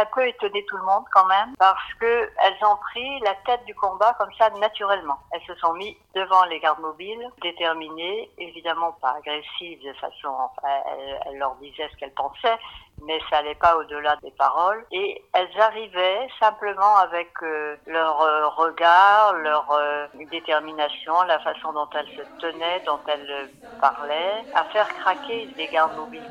un peu étonné tout le monde quand même, parce que elles ont pris la tête du combat comme ça naturellement. Elles se sont mis devant les gardes mobiles, déterminées, évidemment pas agressives de façon, enfin, elles, leur disaient ce qu'elles pensaient, mais ça n'allait pas au-delà des paroles. Et elles arrivaient simplement avec euh, leur euh, regard, leur euh, détermination, la façon dont elles se tenaient, dont elles parlaient, à faire craquer les gardes mobiles.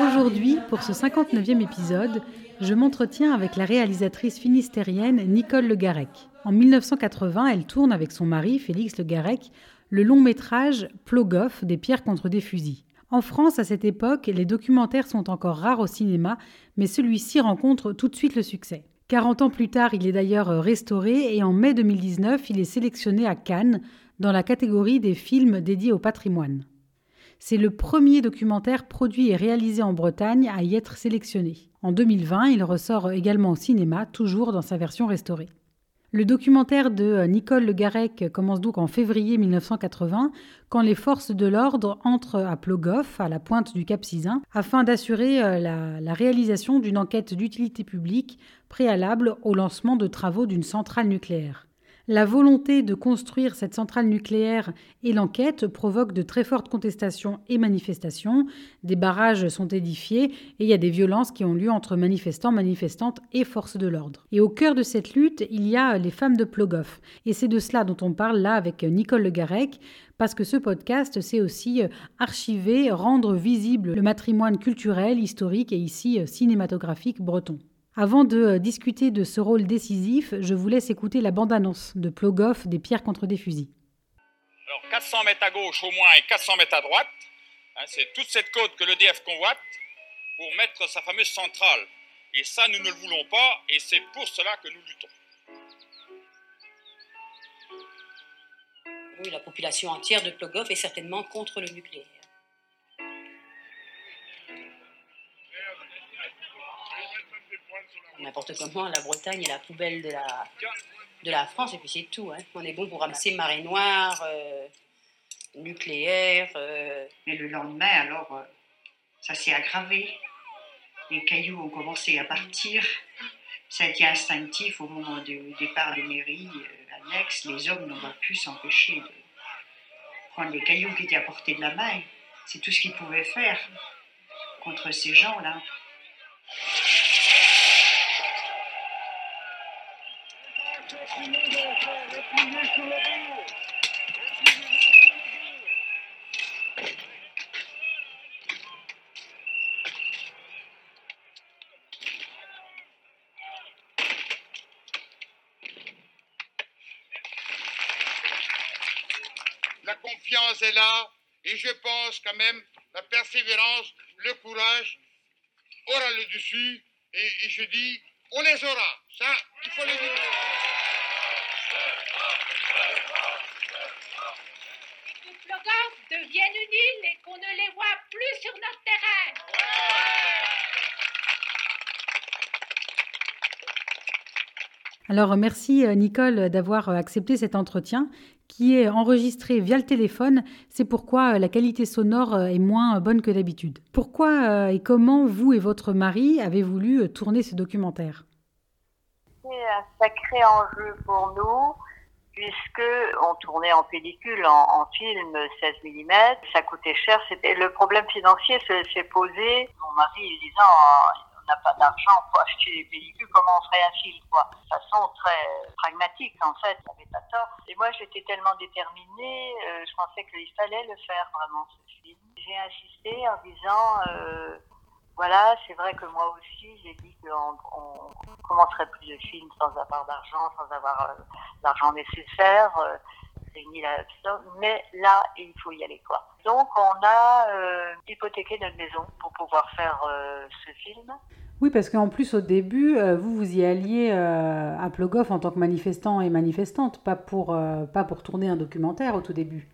Aujourd'hui, pour ce 59e épisode, je m'entretiens avec la réalisatrice finistérienne Nicole Le Garec. En 1980, elle tourne avec son mari, Félix Le Garec, le long métrage Plogoff des pierres contre des fusils. En France, à cette époque, les documentaires sont encore rares au cinéma, mais celui-ci rencontre tout de suite le succès. 40 ans plus tard, il est d'ailleurs restauré et en mai 2019, il est sélectionné à Cannes dans la catégorie des films dédiés au patrimoine. C'est le premier documentaire produit et réalisé en Bretagne à y être sélectionné. En 2020, il ressort également au cinéma, toujours dans sa version restaurée. Le documentaire de Nicole Le Garec commence donc en février 1980, quand les forces de l'ordre entrent à Plogoff, à la pointe du Cap Sizun, afin d'assurer euh, la réalisation d'une enquête d'utilité publique préalable au lancement de travaux d'une centrale nucléaire. La volonté de construire cette centrale nucléaire et l'enquête provoquent de très fortes contestations et manifestations. Des barrages sont édifiés et il y a des violences qui ont lieu entre manifestants, manifestantes et forces de l'ordre. Et au cœur de cette lutte, il y a les femmes de Plogoff. Et c'est de cela dont on parle là avec Nicole Le Garec, parce que ce podcast, c'est aussi archiver, rendre visible le matrimoine culturel, historique et ici cinématographique breton. Avant de euh, discuter de ce rôle décisif, je vous laisse écouter la bande-annonce de Plogoff des pierres contre des fusils. Alors 400 mètres à gauche au moins et 400 mètres à droite, hein, c'est toute cette côte que l'EDF convoite pour mettre sa fameuse centrale. Et ça, nous ne le voulons pas et c'est pour cela que nous luttons. Oui, la population entière de Plogoff est certainement contre le nucléaire. N'importe comment, la Bretagne est la poubelle de la, de la France, et puis c'est tout. Hein. On est bon pour ramasser marée noire, euh, nucléaire. Euh. Mais le lendemain, alors, euh, ça s'est aggravé. Les cailloux ont commencé à partir. Ça a été instinctif au moment du départ des mairies annexes. Les hommes n'ont pas pu s'empêcher de prendre les cailloux qui étaient à portée de la main. C'est tout ce qu'ils pouvaient faire contre ces gens-là. La confiance est là et je pense quand même la persévérance, le courage aura le dessus et, et je dis on les aura. Ça, il faut le dire. deviennent une île et qu'on ne les voit plus sur notre terrain. Alors merci euh, Nicole d'avoir euh, accepté cet entretien qui est enregistré via le téléphone. C'est pourquoi euh, la qualité sonore est moins bonne que d'habitude. Pourquoi et comment vous et votre mari avez voulu tourner ce documentaire? C'est un sacré enjeu pour nous puisque on tournait en pellicule, en, film 16 mm, ça coûtait cher. Le problème financier s'est posé. Mon mari disant on n'a pas d'argent pour acheter des pellicules, comment on ferait un film quoi De façon très pragmatique en fait, il n'avait pas tort. Et moi j'étais tellement déterminée, euh, je pensais qu'il fallait le faire vraiment ce film. J'ai insisté en disant euh, voilà, c'est vrai que moi aussi, j'ai dit qu'on on commencerait plus de films sans avoir d'argent, sans avoir euh, l'argent nécessaire, réunir la somme, mais là, il faut y aller, quoi. Donc, on a euh, hypothéqué notre maison pour pouvoir faire euh, ce film. Oui, parce qu'en plus, au début, euh, vous, vous y alliez à Plogoff en tant que manifestant et manifestante, pas pour, pas pour tourner un documentaire au tout début.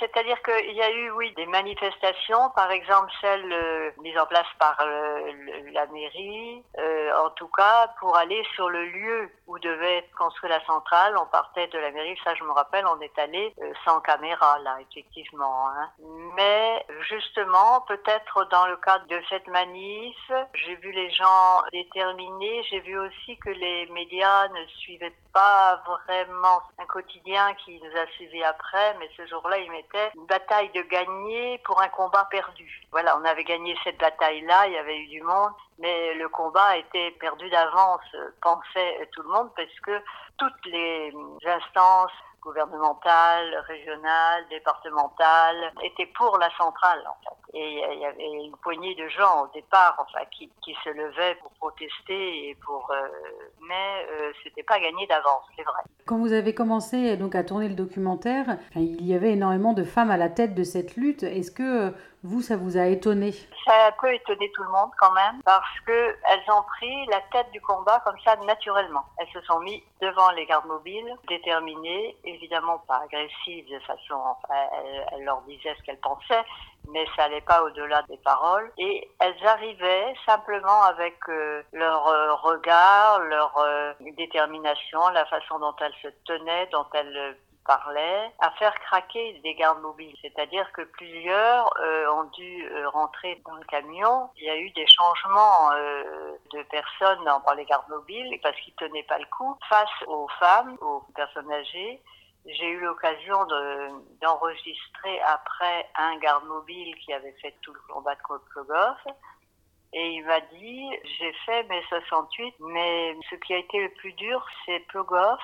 C'est-à-dire qu'il y a eu, oui, des manifestations, par exemple celle euh, mise en place par euh, la mairie, euh, en tout cas pour aller sur le lieu où devait être construite la centrale. On partait de la mairie, ça je me rappelle, on est allé euh, sans caméra là, effectivement. hein. Mais justement, peut-être dans le cadre de cette manif, j'ai vu les gens déterminés, j'ai vu aussi que les médias ne suivaient pas vraiment un quotidien qui nous a suivis après, mais ce jour-là, ils une bataille de gagner pour un combat perdu. Voilà, on avait gagné cette bataille-là, il y avait eu du monde, mais le combat était perdu d'avance, pensait tout le monde, parce que toutes les instances gouvernementales, régionales, départementales, étaient pour la centrale, en fait. Et il y avait une poignée de gens au départ, qui, qui se levaient pour protester et pour, euh, mais euh, c'était pas gagné d'avance, c'est vrai. Quand vous avez commencé donc à tourner le documentaire, il y avait énormément de femmes à la tête de cette lutte. Est-ce que euh, vous, ça vous a étonné Ça a un peu étonné tout le monde quand même, parce que elles ont pris la tête du combat comme ça naturellement. Elles se sont mis devant les gardes mobiles, déterminées, évidemment pas agressives de façon, enfin, elles, elles leur disaient ce qu'elles pensaient, mais ça n'allait pas au-delà des paroles. Et elles arrivaient simplement avec euh, leur euh, regard, leur euh, détermination, la façon dont elles se tenaient, dont elles parlaient, à faire craquer des gardes mobiles. C'est-à-dire que plusieurs euh, ont dû euh, rentrer dans le camion. Il y a eu des changements euh, de personnes dans, les gardes mobiles parce qu'ils tenaient pas le coup face aux femmes, aux personnes âgées. J'ai eu l'occasion de- d'enregistrer après un garde mobile qui avait fait tout le combat de Kogoff. Et il m'a dit, j'ai fait mes 68, mais ce qui a été le plus dur, c'est Plogoff,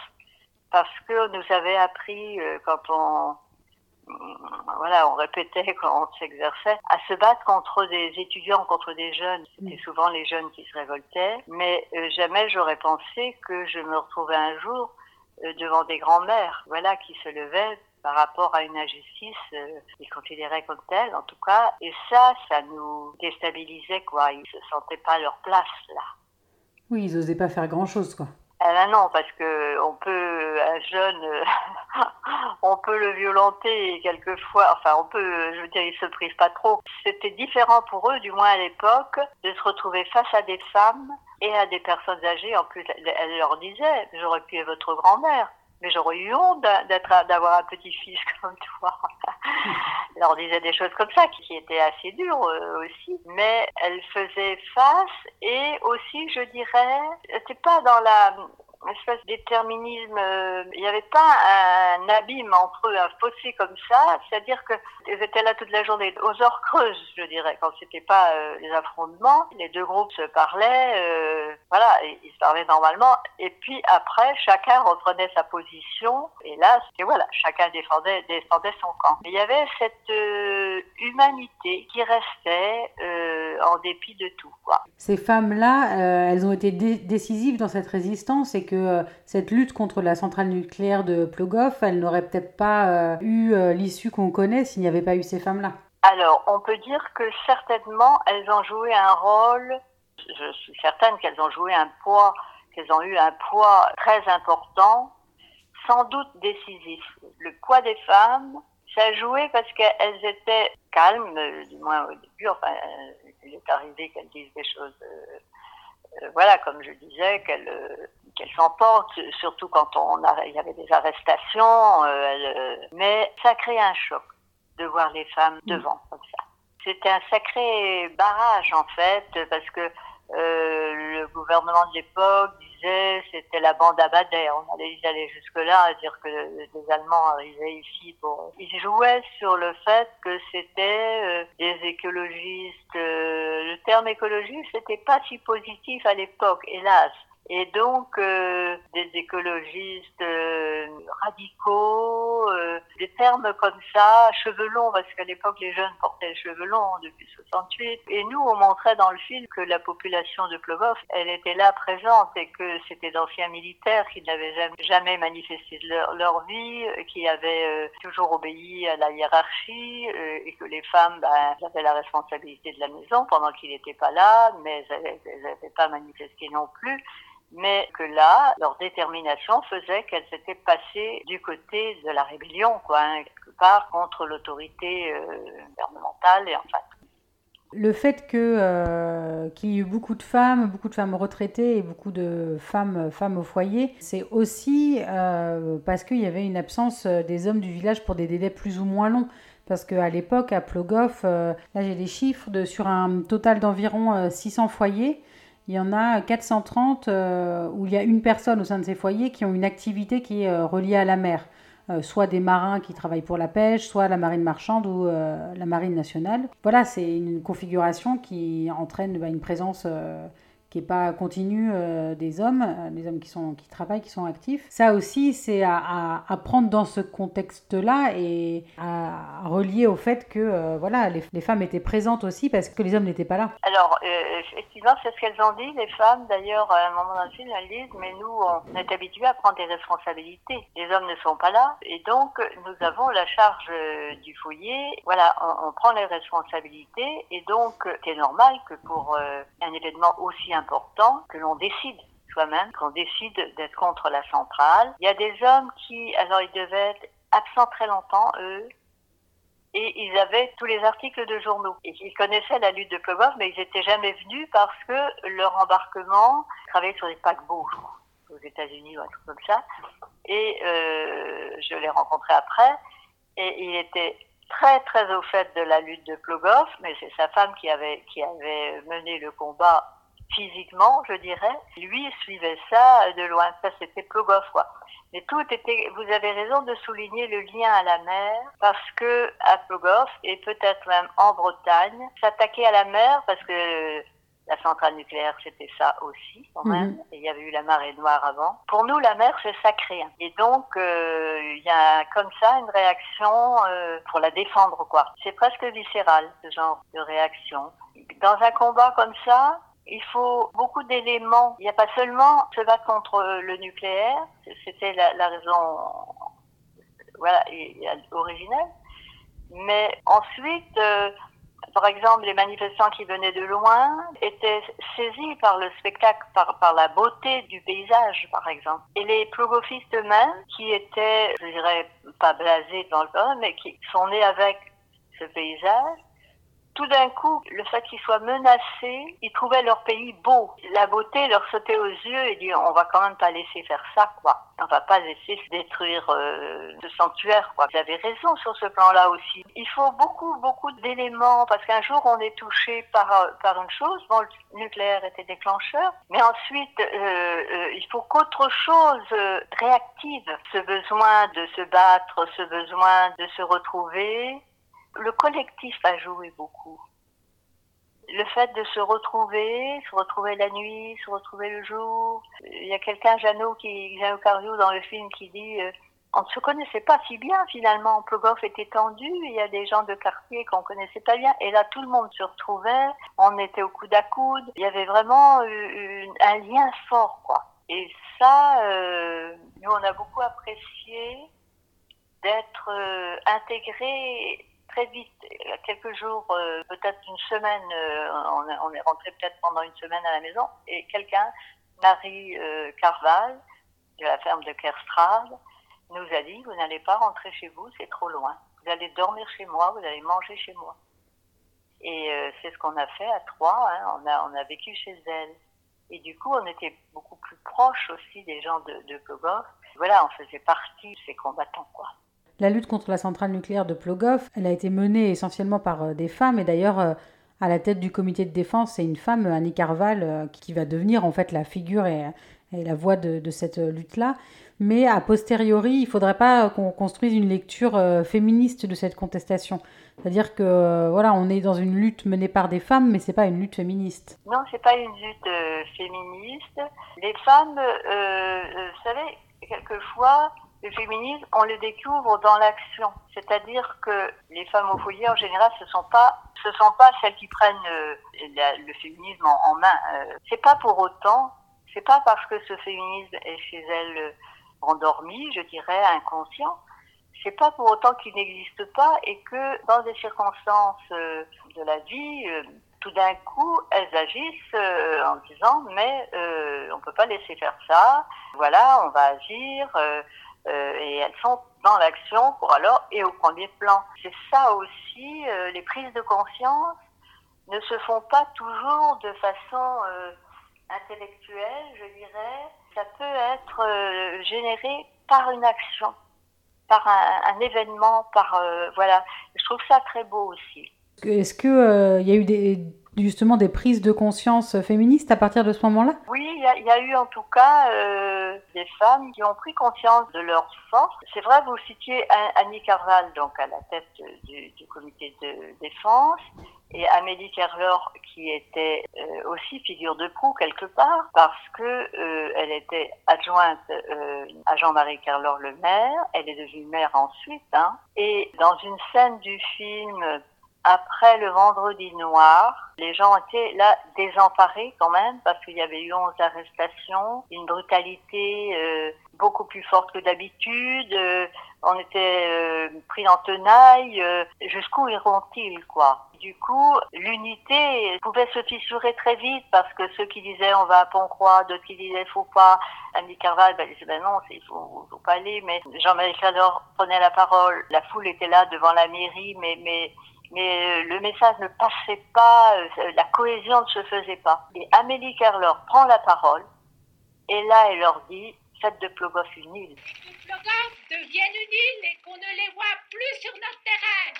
parce que nous avait appris euh, quand on, voilà, on répétait quand on s'exerçait, à se battre contre des étudiants, contre des jeunes. C'était souvent les jeunes qui se révoltaient, mais euh, jamais j'aurais pensé que je me retrouvais un jour euh, devant des grands-mères, voilà, qui se levaient par rapport à une injustice euh, qu'ils considéraient comme telle, en tout cas. Et ça, ça nous déstabilisait, quoi. Ils se sentaient pas à leur place, là. Oui, ils n'osaient pas faire grand-chose, quoi. Ah ben non, parce que on peut un jeune, euh, on peut le violenter quelquefois. Enfin, on peut, je veux dire, ils se privent pas trop. C'était différent pour eux, du moins à l'époque, de se retrouver face à des femmes et à des personnes âgées. En plus, elle leur disait, j'aurais pu être votre grand-mère. Mais j'aurais eu honte d'être, d'avoir un petit-fils comme toi. Elle leur disait des choses comme ça, qui qui étaient assez dures euh, aussi. Mais elle faisait face et aussi, je dirais, c'était pas dans la espèce de déterminisme, euh, il n'y avait pas un abîme entre eux, un fossé comme ça, c'est-à-dire que ils étaient là toute la journée, aux heures creuses, je dirais, quand c'était pas euh, les affrontements, les deux groupes se parlaient, euh, voilà, ils se parlaient normalement, et puis après, chacun reprenait sa position, et là, c'était voilà, chacun défendait, son camp. Mais il y avait cette humanité qui restait en dépit de tout, quoi. Ces femmes-là, euh, elles ont été dé- décisives dans cette résistance et que euh, cette lutte contre la centrale nucléaire de Plogoff, elle n'aurait peut-être pas euh, eu l'issue qu'on connaît s'il n'y avait pas eu ces femmes-là. Alors, on peut dire que certainement, elles ont joué un rôle, je suis certaine qu'elles ont joué un poids, qu'elles ont eu un poids très important, sans doute décisif. Le poids des femmes, ça joué parce qu'elles étaient calmes, du moins au début, enfin, il est arrivé qu'elles disent des choses, euh, euh, voilà, comme je disais, qu'elles euh, s'emportent, surtout quand on il y avait des arrestations, euh, elles, mais ça crée un choc de voir les femmes devant comme ça. C'était un sacré barrage en fait, parce que le gouvernement de l'époque c'était la bande à. On allait ils allaient jusque là à dire que les Allemands arrivaient ici pour. Ils jouaient sur le fait que c'était euh, des écologistes. euh, le terme écologiste c'était pas si positif à l'époque, hélas. Et donc euh, des écologistes euh, radicaux, euh, des termes comme ça, cheveux longs, parce qu'à l'époque les jeunes portaient les cheveux longs depuis 68. Et nous, on montrait dans le film que la population de Plogoff, elle était là présente et que c'était d'anciens militaires qui n'avaient jamais, manifesté leur, vie, qui avaient toujours obéi à la hiérarchie et que les femmes ben, avaient la responsabilité de la maison pendant qu'il n'était pas là, mais elles n'avaient pas manifesté non plus mais que là, leur détermination faisait qu'elles étaient passées du côté de la rébellion, quoi, hein, quelque part, contre l'autorité euh, gouvernementale et enfin. Le fait que euh, qu'il y ait eu beaucoup de femmes, beaucoup de femmes retraitées et beaucoup de femmes femmes au foyer, c'est aussi euh, parce qu'il y avait une absence des hommes du village pour des délais plus ou moins longs. Parce qu'à l'époque, à Plogoff, là j'ai des chiffres, sur un total d'environ 600 foyers, il y en a 430 euh, où il y a une personne au sein de ces foyers qui ont une activité qui est euh, reliée à la mer. Euh, soit des marins qui travaillent pour la pêche, soit la marine marchande ou la marine nationale. Voilà, c'est une configuration qui entraîne bah, une présence qui n'est pas continue euh, des hommes, euh, des hommes qui, sont, qui travaillent, qui sont actifs. Ça aussi, c'est à, prendre dans ce contexte-là et à, relier au fait que euh, voilà, les, femmes étaient présentes aussi parce que les hommes n'étaient pas là. Alors, effectivement, c'est ce qu'elles ont dit, les femmes. D'ailleurs, à un moment dans film, elles disent, mais nous, on est habitués à prendre des responsabilités. Les hommes ne sont pas là et donc nous avons la charge du foyer. Voilà, on prend les responsabilités et donc c'est normal que pour un événement aussi important que l'on décide soi-même, qu'on décide d'être contre la centrale. Il y a des hommes qui, alors ils devaient être absents très longtemps, eux, et ils avaient tous les articles de journaux. Ils connaissaient la lutte de Plogoff, mais ils n'étaient jamais venus parce que leur embarquement travaillait sur des paquebots, aux États-Unis ou un truc comme ça. Et euh, je l'ai rencontré après, et il était très très au fait de la lutte de Plogoff, mais c'est sa femme qui avait qui avait mené le combat physiquement, je dirais. Lui suivait ça de loin. Ça, c'était Plogoff, quoi. Mais tout était, vous avez raison de souligner le lien à la mer, parce que à Plogoff, et peut-être même en Bretagne, s'attaquer à la mer, parce que la centrale nucléaire, c'était ça aussi, quand même. Mhm. Et il y avait eu la marée noire avant. Pour nous, la mer, c'est sacré. Hein. Et donc, euh, il y a comme ça une réaction euh, pour la défendre, quoi. C'est presque viscéral, ce genre de réaction. Dans un combat comme ça, il faut beaucoup d'éléments. Il n'y a pas seulement se battre contre le nucléaire, c'était la, raison voilà, originelle, mais ensuite, euh, par exemple, les manifestants qui venaient de loin étaient saisis par le spectacle, par, la beauté du paysage, par exemple. Et les plogophistes eux-mêmes, qui étaient, je dirais, pas blasés dans le temps, mais qui sont nés avec ce paysage, tout d'un coup, le fait qu'ils soient menacés, ils trouvaient leur pays beau. La beauté leur sautait aux yeux et dit on va quand même pas laisser faire ça, quoi. On va pas laisser se détruire euh, ce sanctuaire, quoi. Vous avez raison sur ce plan-là aussi. Il faut beaucoup, beaucoup d'éléments parce qu'un jour on est touché par euh, par une chose. Bon, le nucléaire était déclencheur, mais ensuite euh, euh il faut qu'autre chose euh, réactive ce besoin de se battre, ce besoin de se retrouver le collectif a joué beaucoup. Le fait de se retrouver, se retrouver la nuit, se retrouver le jour. Il y a quelqu'un, Jeannot, qui, Jeannot Cario, dans le film, qui dit euh, on ne se connaissait pas si bien finalement. Plogoff était tendu, il y a des gens de quartier qu'on connaissait pas bien, et là tout le monde se retrouvait, on était au coude à coude, il y avait vraiment un lien fort, quoi. Et ça, euh, nous on a beaucoup apprécié d'être euh, intégrés très vite, quelques jours, euh, peut-être une semaine, euh, on, est rentré peut-être pendant une semaine à la maison, et quelqu'un, Marie euh, Carval, de la ferme de Kerstrad, nous a dit, vous n'allez pas rentrer chez vous, c'est trop loin. Vous allez dormir chez moi, vous allez manger chez moi. Et c'est ce qu'on a fait à Troyes, hein. on, a, on a vécu chez elle. Et du coup, on était beaucoup plus proches aussi des gens de, de Voilà, on faisait partie de ces combattants, quoi. La lutte contre la centrale nucléaire de Plogoff, elle a été menée essentiellement par euh, des femmes et d'ailleurs euh, à la tête du comité de défense, c'est une femme, Annie Carval, euh, qui va devenir en fait la figure et, la voix de, cette lutte-là. Mais a posteriori, il ne faudrait pas qu'on construise une lecture féministe de cette contestation. C'est-à-dire que voilà, on est dans une lutte menée par des femmes, mais c'est pas une lutte féministe. Non, c'est pas une lutte féministe. Les femmes, vous savez, quelquefois, le féminisme, on le découvre dans l'action. C'est-à-dire que les femmes au foyer, en général, ce sont pas, sont pas celles qui prennent euh, le féminisme en, main. Euh, c'est pas pour autant, c'est pas parce que ce féminisme est chez elles euh, endormi, je dirais, inconscient. C'est pas pour autant qu'il n'existe pas et que dans des circonstances de la vie, tout d'un coup, elles agissent en disant mais euh, on peut pas laisser faire ça. Voilà, on va agir. Euh, et elles sont dans l'action pour alors et au premier plan. C'est ça aussi, euh, les prises de conscience ne se font pas toujours de façon euh, intellectuelle, je dirais. Ça peut être généré par une action, par un, événement, par voilà. Je trouve ça très beau aussi. Est-ce que il y a eu des justement des prises de conscience féministes à partir de ce moment-là Oui, il y, a eu en tout cas euh, des femmes qui ont pris conscience de leur force. C'est vrai, vous citiez Annie Carval, donc à la tête du, comité de défense, et Amélie Kerlor qui était euh, aussi figure de proue quelque part parce que euh, elle était adjointe à Jean-Marie Kerlor le maire, elle est devenue maire ensuite, hein, et dans une scène du film après le vendredi noir, les gens étaient là désemparés quand même parce qu'il y avait eu 11 arrestations, une brutalité euh, beaucoup plus forte que d'habitude. Euh, on était euh, pris en tenaille. Jusqu'où iront-ils, quoi Du coup, l'unité pouvait se fissurer très vite parce que ceux qui disaient on va à Pont-Croix, d'autres qui disaient faut pas. Annie Carval, ben, disait ben non, il faut, faut pas aller. Mais Jean-Marie Cador prenait la parole. La foule était là devant la mairie, mais mais mais euh, le message ne passait pas, euh, la cohésion ne se faisait pas. Et Amélie Kerlor prend la parole, et là, elle leur dit, faites de Plogoff une île. Que Plogoff devienne une île et qu'on ne les voit plus sur notre terrain.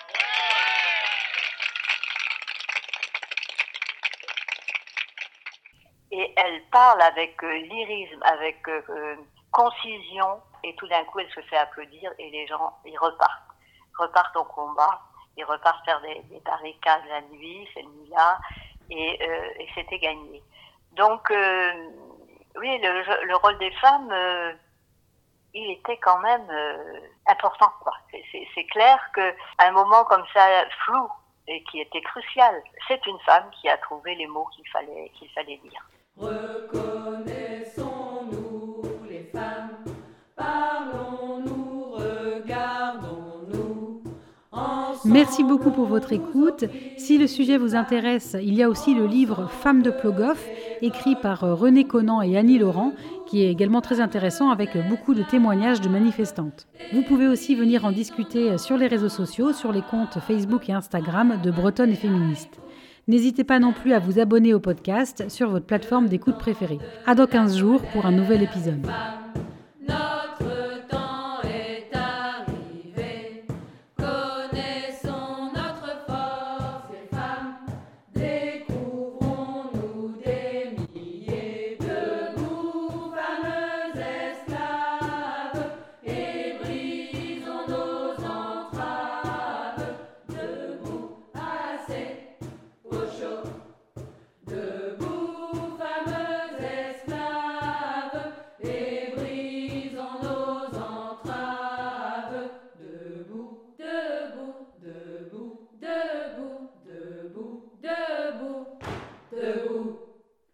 Et elle parle avec euh, lyrisme, avec concision, et tout d'un coup, elle se fait applaudir, et les gens, ils repartent, repartent au combat ils repartent faire des, barricades la nuit, cette nuit-là, et, euh, et c'était gagné. Donc, euh, oui, le, le, rôle des femmes, euh, il était quand même important. C'est clair qu'à un moment comme ça, flou, et qui était crucial, c'est une femme qui a trouvé les mots qu'il fallait, qu'il fallait dire. Merci beaucoup pour votre écoute. Si le sujet vous intéresse, il y a aussi le livre Femmes de Plogoff, écrit par euh, René Conan et Annie Laurent, qui est également très intéressant avec beaucoup de témoignages de manifestantes. Vous pouvez aussi venir en discuter sur les réseaux sociaux, sur les comptes Facebook et Instagram de Bretonne et Féministes. N'hésitez pas non plus à vous abonner au podcast sur votre plateforme d'écoute préférée. À dans 15 jours pour un nouvel épisode.